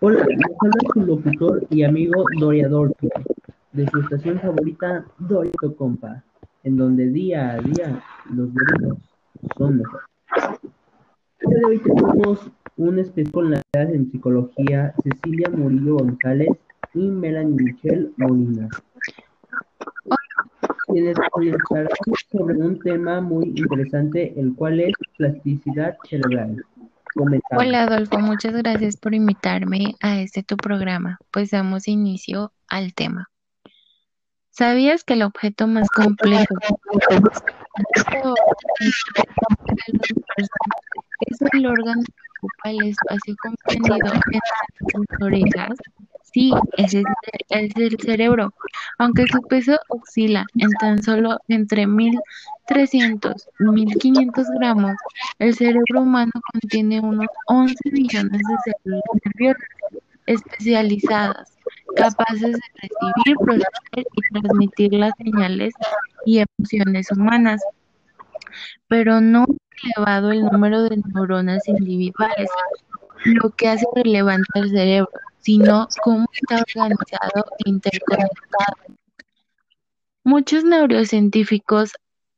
Hola, habla su locutor y amigo Doria Dorto, de su estación favorita Dorito Compa, en donde día a día los doritos son mejores. Día de hoy tenemos un especial en psicología Cecilia Murillo González y Melanie Michelle Molina, quienes hablarán sobre un tema muy interesante, el cual es plasticidad cerebral. Hola Adolfo, muchas gracias por invitarme a este tu programa. Pues damos inicio al tema. ¿Sabías que el objeto más complejo es el órgano ocupa el espacio comprendido entre sus orejas? Sí, ese es, el cerebro, aunque su peso oscila en tan solo entre 1.300 y 1.500 gramos, el cerebro humano contiene unos 11 millones de células nerviosas especializadas, capaces de recibir, procesar y transmitir las señales y emociones humanas. Pero no elevado el número de neuronas individuales, lo que hace relevante al cerebro, sino cómo está organizado e interconectado. Muchos neurocientíficos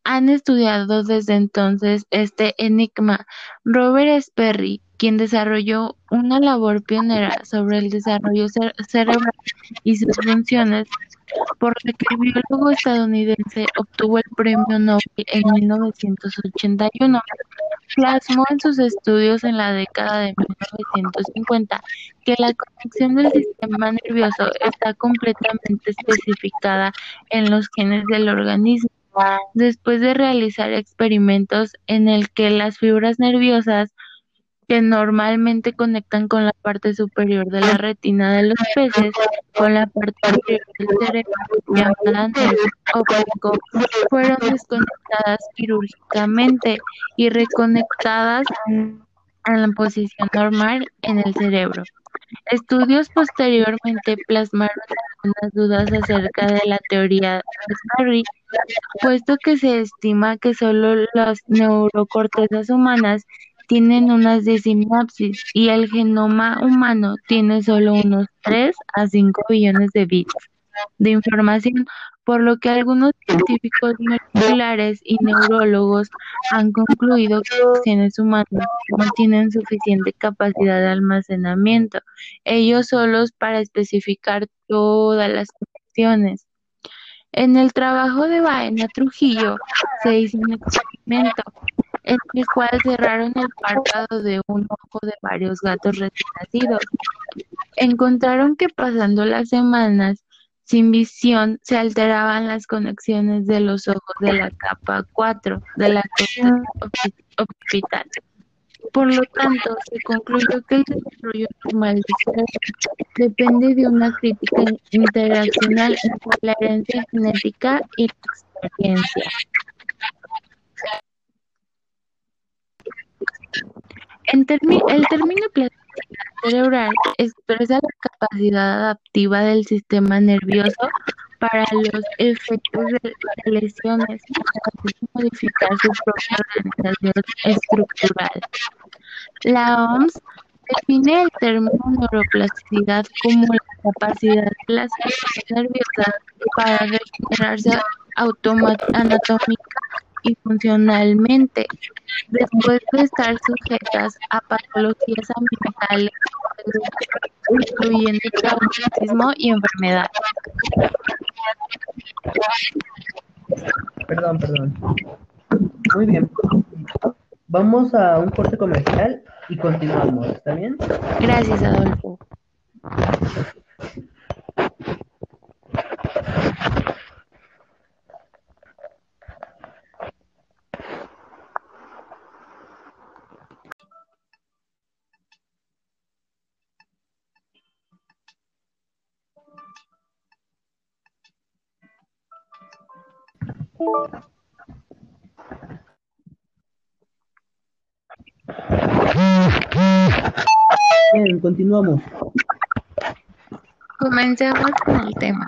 han estudiado desde entonces este enigma. Robert Sperry, quien desarrolló una labor pionera sobre el desarrollo cerebral y sus funciones, por la que el biólogo estadounidense obtuvo el premio Nobel en 1981, plasmó en sus estudios en la década de 1950 que la conexión del sistema nervioso está completamente especificada en los genes del organismo. Después de realizar experimentos en el que las fibras nerviosas que normalmente conectan con la parte superior de la retina de los peces con la parte inferior del cerebro llamada óptico fueron desconectadas quirúrgicamente y reconectadas a la posición normal en el cerebro. Estudios posteriormente plasmaron algunas dudas acerca de la teoría de Sperry, puesto que se estima que solo las neurocortezas humanas tienen unas de sinapsis y el genoma humano tiene solo unos 3 a 5 billones de bits de información, por lo que algunos científicos moleculares y neurólogos han concluido que los genes humanos no tienen suficiente capacidad de almacenamiento, ellos solos para especificar todas las conexiones. En el trabajo de Baena Trujillo se hizo un experimento en el cual cerraron el párpado de un ojo de varios gatos recién. Encontraron que pasando las semanas sin visión se alteraban las conexiones de los ojos de la capa 4 de la corteza occipital. Por lo tanto, se concluyó que el desarrollo normal del cerebro depende de una crítica interaccional entre la herencia genética y la experiencia. El término plasticidad cerebral expresa la capacidad adaptiva del sistema nervioso para los efectos de lesiones y modificar su propia organización estructural. La OMS define el término neuroplasticidad como la capacidad células nerviosas para regenerarse anatómica y funcionalmente, después de estar sujetas a patologías ambientales, incluyendo traumatismo y enfermedad. Perdón, perdón. Muy bien. Vamos a un corte comercial y continuamos, ¿está bien? Gracias, Adolfo. Bien, continuamos. Comencemos con el tema.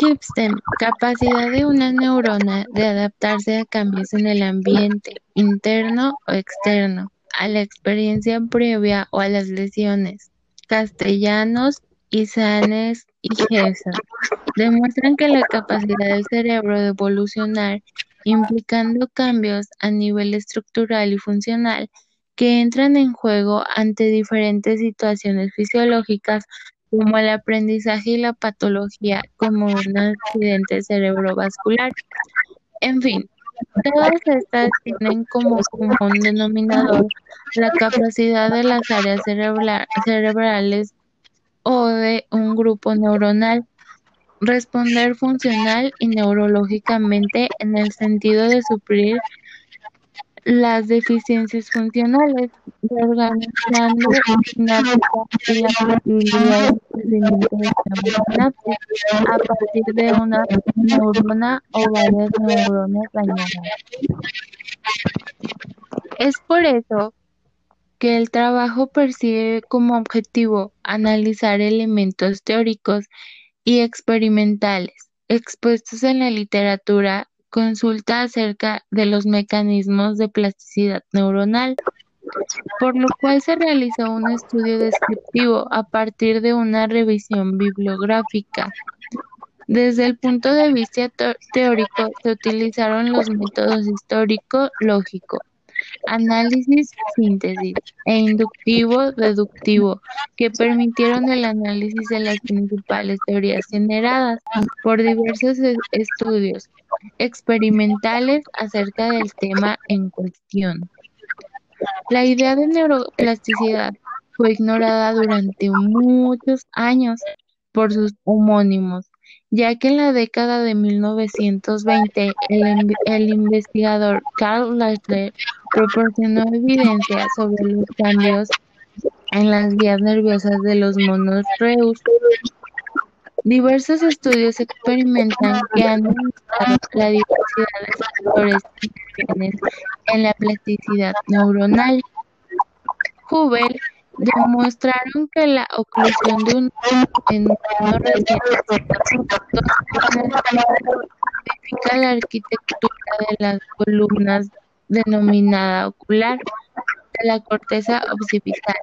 Hipstem, capacidad de una neurona de adaptarse a cambios en el ambiente, interno o externo, a la experiencia previa o a las lesiones. Castellanos, Isanes y demuestran que la capacidad del cerebro de evolucionar implicando cambios a nivel estructural y funcional que entran en juego ante diferentes situaciones fisiológicas como el aprendizaje y la patología como un accidente cerebrovascular. En fin, todas estas tienen como común denominador la capacidad de las áreas cerebrales o de un grupo neuronal responder funcional y neurológicamente en el sentido de suplir las deficiencias funcionales, organizando y la posibilidad de a partir de una neurona o varias neuronas dañadas. Es por eso que el trabajo persigue como objetivo analizar elementos teóricos y experimentales expuestos en la literatura consulta acerca de los mecanismos de plasticidad neuronal, por lo cual se realizó un estudio descriptivo a partir de una revisión bibliográfica. Desde el punto de vista teórico se utilizaron los métodos histórico-lógico, análisis, síntesis e inductivo-deductivo, que permitieron el análisis de las principales teorías generadas por diversos estudios experimentales acerca del tema en cuestión. La idea de neuroplasticidad fue ignorada durante muchos años por sus homónimos, ya que en la década de 1920 el, el investigador Carl Leitler proporcionó evidencia sobre los cambios en las vías nerviosas de los monos Reus. Diversos estudios experimentan que han demostrado la diversidad de factores en la plasticidad neuronal. Hubel demostraron que la oclusión de un en un reciente modifica la arquitectura de las columnas denominada ocular de la corteza occipital.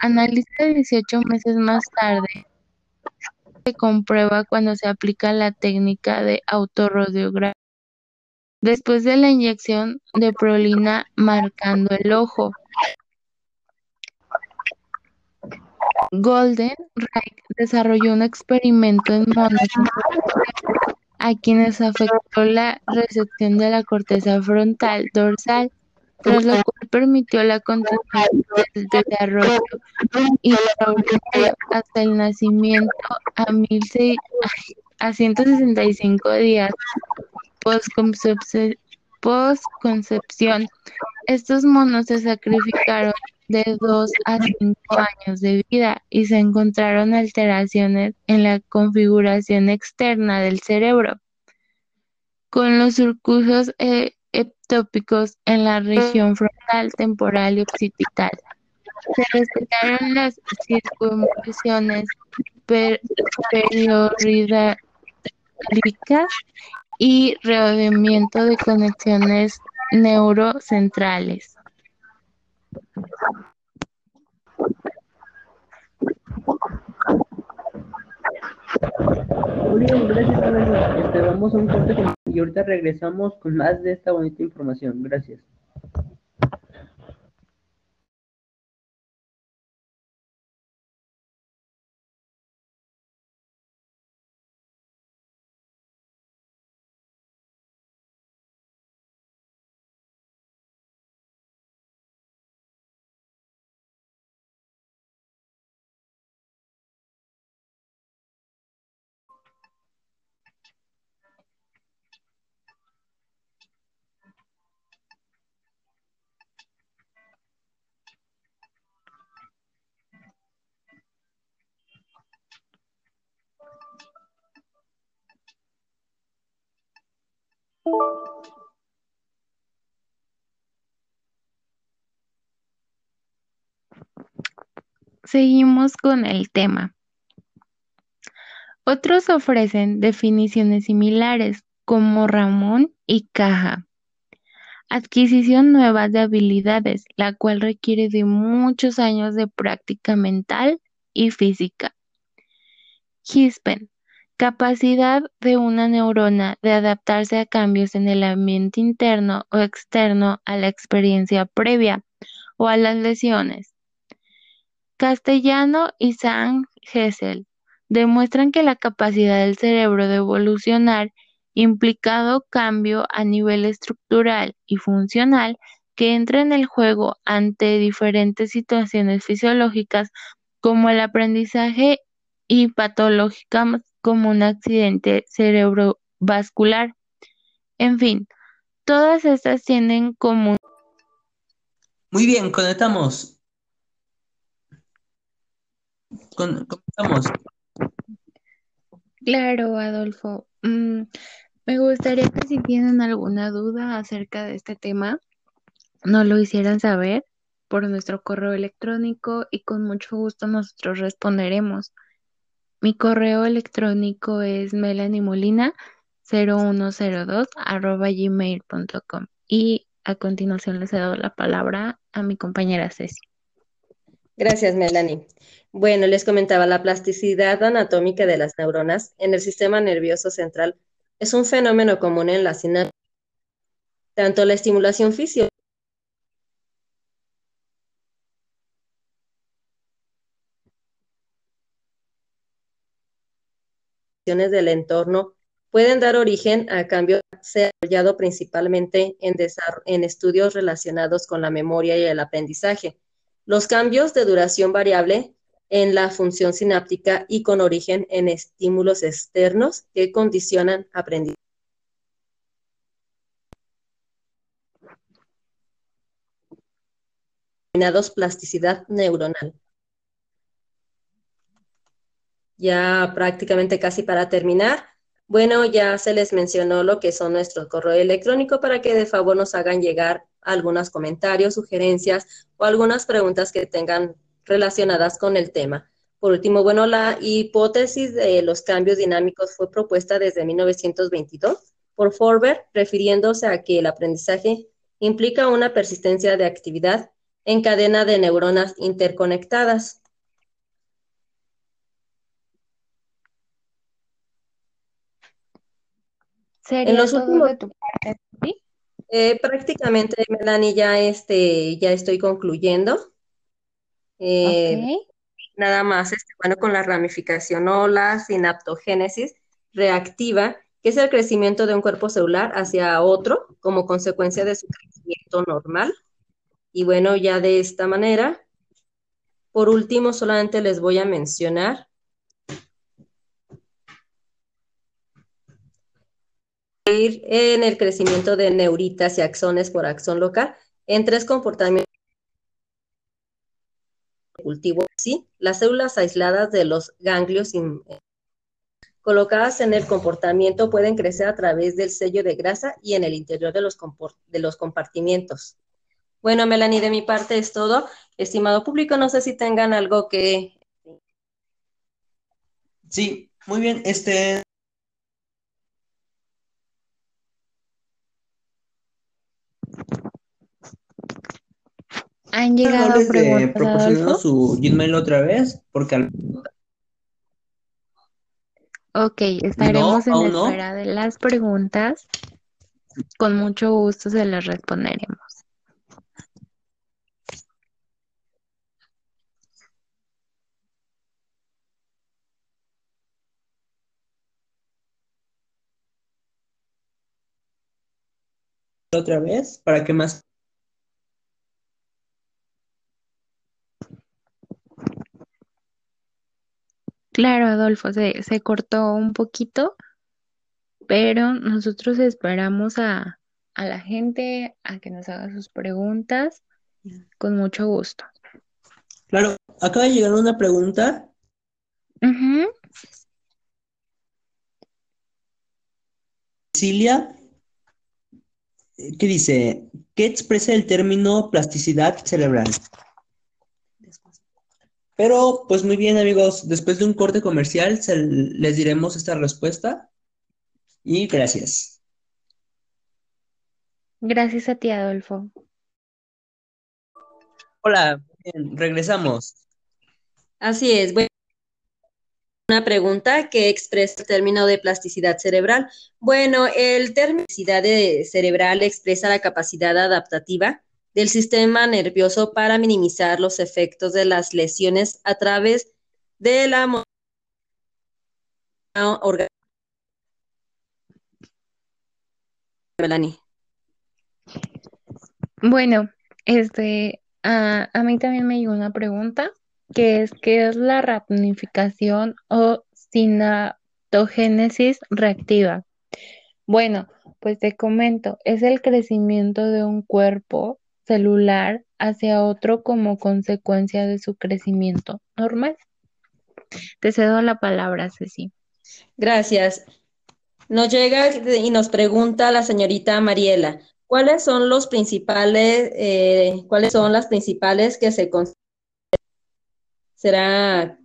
Analiza 18 meses más tarde se comprueba cuando se aplica la técnica de autorradiografía después de la inyección de prolina marcando el ojo. Golden Reich desarrolló un experimento en monos a quienes afectó la recepción de la corteza frontal dorsal, tras lo cual permitió la continuación del desarrollo extraordinario hasta el nacimiento a, a 165 días post-concepción. Estos monos se sacrificaron de 2 a 5 años de vida y se encontraron alteraciones en la configuración externa del cerebro, con los surcos eh, ectópicos en la región frontal, temporal y occipital. Se respetaron las circunvoluciones periorídicas y rodeamiento de conexiones neurocentrales. Muy gracias a Este, un corte y ahorita regresamos con más de esta bonita información. Gracias. Seguimos con el tema. Otros ofrecen definiciones similares, como Ramón y Caja. Adquisición nueva de habilidades, la cual requiere de muchos años de práctica mental y física. Gispen, capacidad de una neurona de adaptarse a cambios en el ambiente interno o externo a la experiencia previa o a las lesiones. Castellano y Sang Hessel demuestran que la capacidad del cerebro de evolucionar implicado cambio a nivel estructural y funcional que entra en el juego ante diferentes situaciones fisiológicas como el aprendizaje y patológicas como un accidente cerebrovascular. En fin, todas estas tienen como... Muy bien, conectamos. Conectamos. Claro, Adolfo. Mm, me gustaría que si tienen alguna duda acerca de este tema, nos lo hicieran saber por nuestro correo electrónico y con mucho gusto nosotros responderemos. Mi correo electrónico es melaniemolina0102 arroba gmail.com y a continuación les cedo la palabra a mi compañera Ceci. Gracias, Melanie. Bueno, les comentaba, la plasticidad anatómica de las neuronas en el sistema nervioso central es un fenómeno común en la sinapsis. Tanto la estimulación física del entorno pueden dar origen a cambios desarrollado principalmente en, en estudios relacionados con la memoria y el aprendizaje. Los cambios de duración variable en la función sináptica y con origen en estímulos externos que condicionan aprendizaje. plasticidad neuronal. Ya prácticamente casi para terminar, bueno, ya se les mencionó lo que son nuestro correo electrónico para que de favor nos hagan llegar algunos comentarios, sugerencias o algunas preguntas que tengan relacionadas con el tema. Por último, bueno, la hipótesis de los cambios dinámicos fue propuesta desde 1922 por Forber, refiriéndose a que el aprendizaje implica una persistencia de actividad en cadena de neuronas interconectadas. En los últimos, de tu parte, eh, prácticamente, Melanie, ya, este, ya estoy concluyendo. Eh, nada más, este, bueno, con la ramificación o la sinaptogénesis reactiva, que es el crecimiento de un cuerpo celular hacia otro como consecuencia de su crecimiento normal. Y bueno, ya de esta manera, por último, solamente les voy a mencionar en el crecimiento de neuritas y axones por axón local en tres comportamientos cultivo, ¿sí? Las células aisladas de los ganglios colocadas en el comportamiento pueden crecer a través del sello de grasa y en el interior de los, de los compartimientos. Bueno, Melanie, de mi parte es todo. Estimado público, no sé si tengan algo que... Sí, muy bien. Este, Han llegado no preguntas. su Gmail otra vez porque Ok, estaremos en espera de las preguntas. Con mucho gusto se las responderemos. otra vez para que más Claro, Adolfo, se, se cortó un poquito, pero nosotros esperamos a, la gente a que nos haga sus preguntas con mucho gusto. Claro, acaba de llegar una pregunta. Cecilia, ¿qué dice? ¿Qué expresa el término plasticidad cerebral? Pero, pues muy bien, amigos, después de un corte comercial les diremos esta respuesta. Y gracias. Gracias a ti, Adolfo. Hola, regresamos. Así es. Bueno, una pregunta que expresa el término de plasticidad cerebral. Bueno, el término plasticidad cerebral expresa la capacidad adaptativa del sistema nervioso para minimizar los efectos de las lesiones a través de la Melanie. Bueno, este, a, a mí también me llegó una pregunta que es qué es la ramificación o sinaptogénesis reactiva. Bueno, pues te comento, es el crecimiento de un cuerpo celular hacia otro como consecuencia de su crecimiento normal. Te cedo la palabra, Ceci. Gracias. Nos llega y nos pregunta la señorita Mariela, ¿cuáles son los principales, eh, cuáles son las principales que se será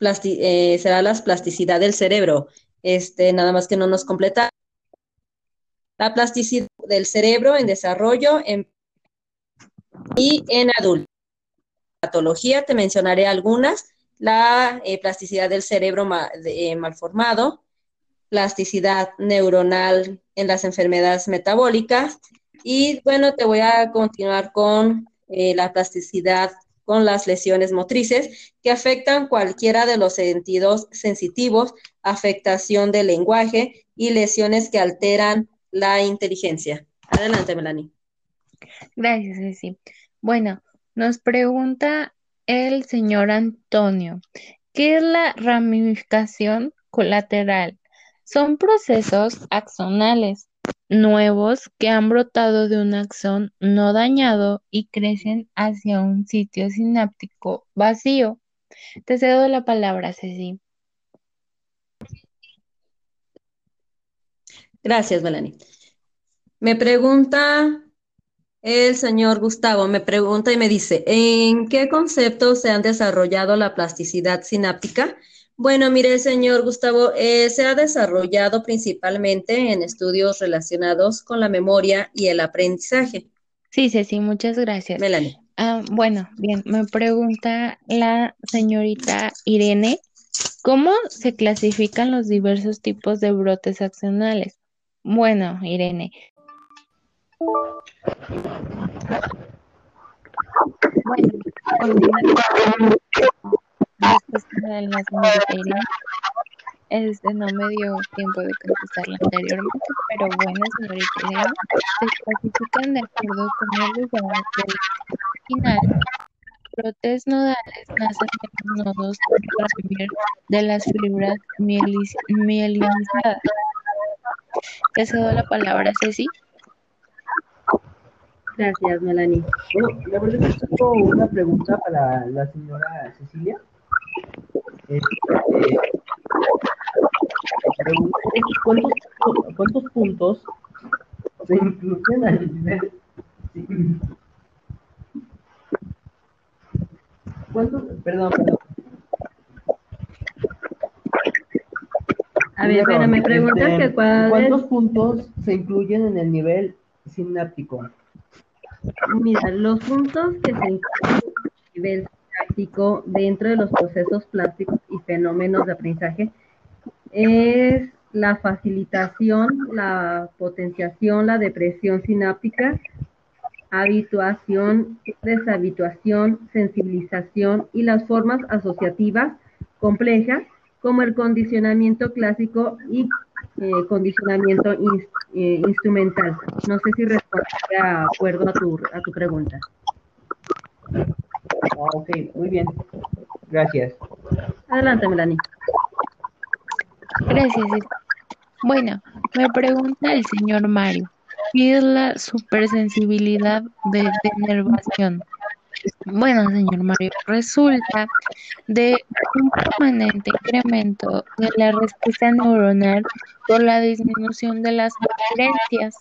eh, será la plasticidad del cerebro? Este, nada más que no nos completa la plasticidad del cerebro en desarrollo y en adultos. Patología, te mencionaré algunas. La eh, plasticidad del cerebro eh, malformado, plasticidad neuronal en las enfermedades metabólicas y bueno, te voy a continuar con eh, la plasticidad con las lesiones motrices que afectan cualquiera de los sentidos sensitivos, afectación del lenguaje y lesiones que alteran la inteligencia. Adelante, Melanie. Gracias, Ceci. Bueno, nos pregunta el señor Antonio, ¿qué es la ramificación colateral? Son procesos axonales nuevos que han brotado de un axón no dañado y crecen hacia un sitio sináptico vacío. Te cedo la palabra, Ceci. Gracias, Melanie. Me pregunta el señor Gustavo, me pregunta y me dice, ¿en qué conceptos se han desarrollado la plasticidad sináptica? Bueno, mire, señor Gustavo, eh, se ha desarrollado principalmente en estudios relacionados con la memoria y el aprendizaje. Sí, Ceci, muchas gracias. Melanie. Ah, bueno, bien, me pregunta la señorita Irene, ¿cómo se clasifican los diversos tipos de brotes accionales? Bueno, Irene. Bueno. Este no me dio tiempo de contestarla anteriormente, pero bueno, señorita Irene, se clasifican de acuerdo con el lugar del final. Brotes nodales nacen de los nodos de las fibras mielinizadas te cedo la palabra, Ceci. Gracias, Melanie. Bueno, la verdad es que tengo una pregunta para la señora Cecilia. Este, ¿cuántos, ¿Cuántos puntos se incluyen al nivel? ¿Cuántos? Perdón, perdón. A ver, pero me preguntas este, que ¿Cuántos puntos se incluyen en el nivel sináptico? Mira, los puntos que se incluyen en el nivel sináptico dentro de los procesos plásticos y fenómenos de aprendizaje es la facilitación, la potenciación, la depresión sináptica, habituación, deshabituación, sensibilización y las formas asociativas complejas como el condicionamiento clásico y eh, condicionamiento eh, instrumental. No sé si responde de acuerdo a tu, a tu pregunta. Ah, ok, muy bien. Gracias. Adelante, Melanie. Gracias. Bueno, me pregunta el señor Mario, ¿qué es la supersensibilidad de denervación? Bueno, señor Mario, resulta de un permanente incremento de la respuesta neuronal por la disminución de las preferencias.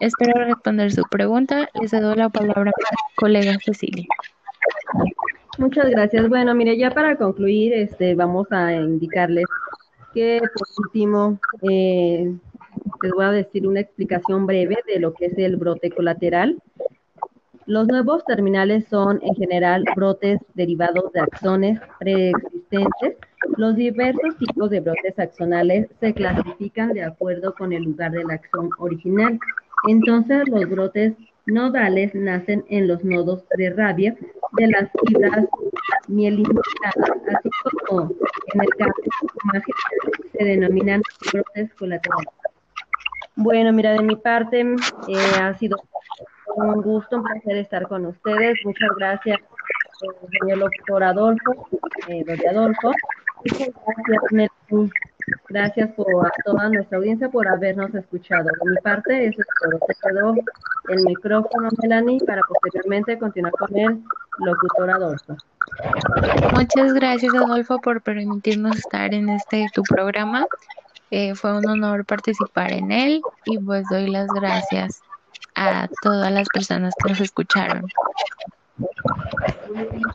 Espero responder su pregunta. Le cedo la palabra a mi colega Cecilia. Muchas gracias. Bueno, mire, ya para concluir, este, vamos a indicarles que por último eh, les voy a decir una explicación breve de lo que es el brote colateral. Los nuevos terminales son en general brotes derivados de axones preexistentes. Los diversos tipos de brotes axonales se clasifican de acuerdo con el lugar del axón original. Entonces, los brotes nodales nacen en los nodos de rabia de las fibras mielinizadas, así como en el caso más se denominan brotes colaterales. Bueno, mira, de mi parte eh, ha sido un gusto, un placer estar con ustedes. Muchas gracias, eh, señor doctor Adolfo, eh, Adolfo. Muchas gracias, Gracias por, a toda nuestra audiencia por habernos escuchado. De mi parte, eso es todo. Te quedó el micrófono, Melanie, para posteriormente continuar con el locutor Adolfo. Muchas gracias, Adolfo, por permitirnos estar en este tu programa. Eh, fue un honor participar en él y pues doy las gracias a todas las personas que nos escucharon. Muchas. Muy bien,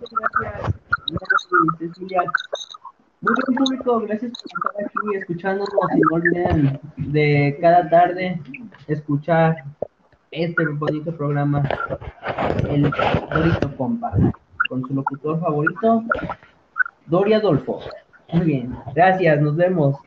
público, gracias por estar aquí escuchándonos y no olviden de cada tarde escuchar este bonito programa, el Dorito Compa, con su locutor favorito, Dori Adolfo. Muy bien, gracias, nos vemos.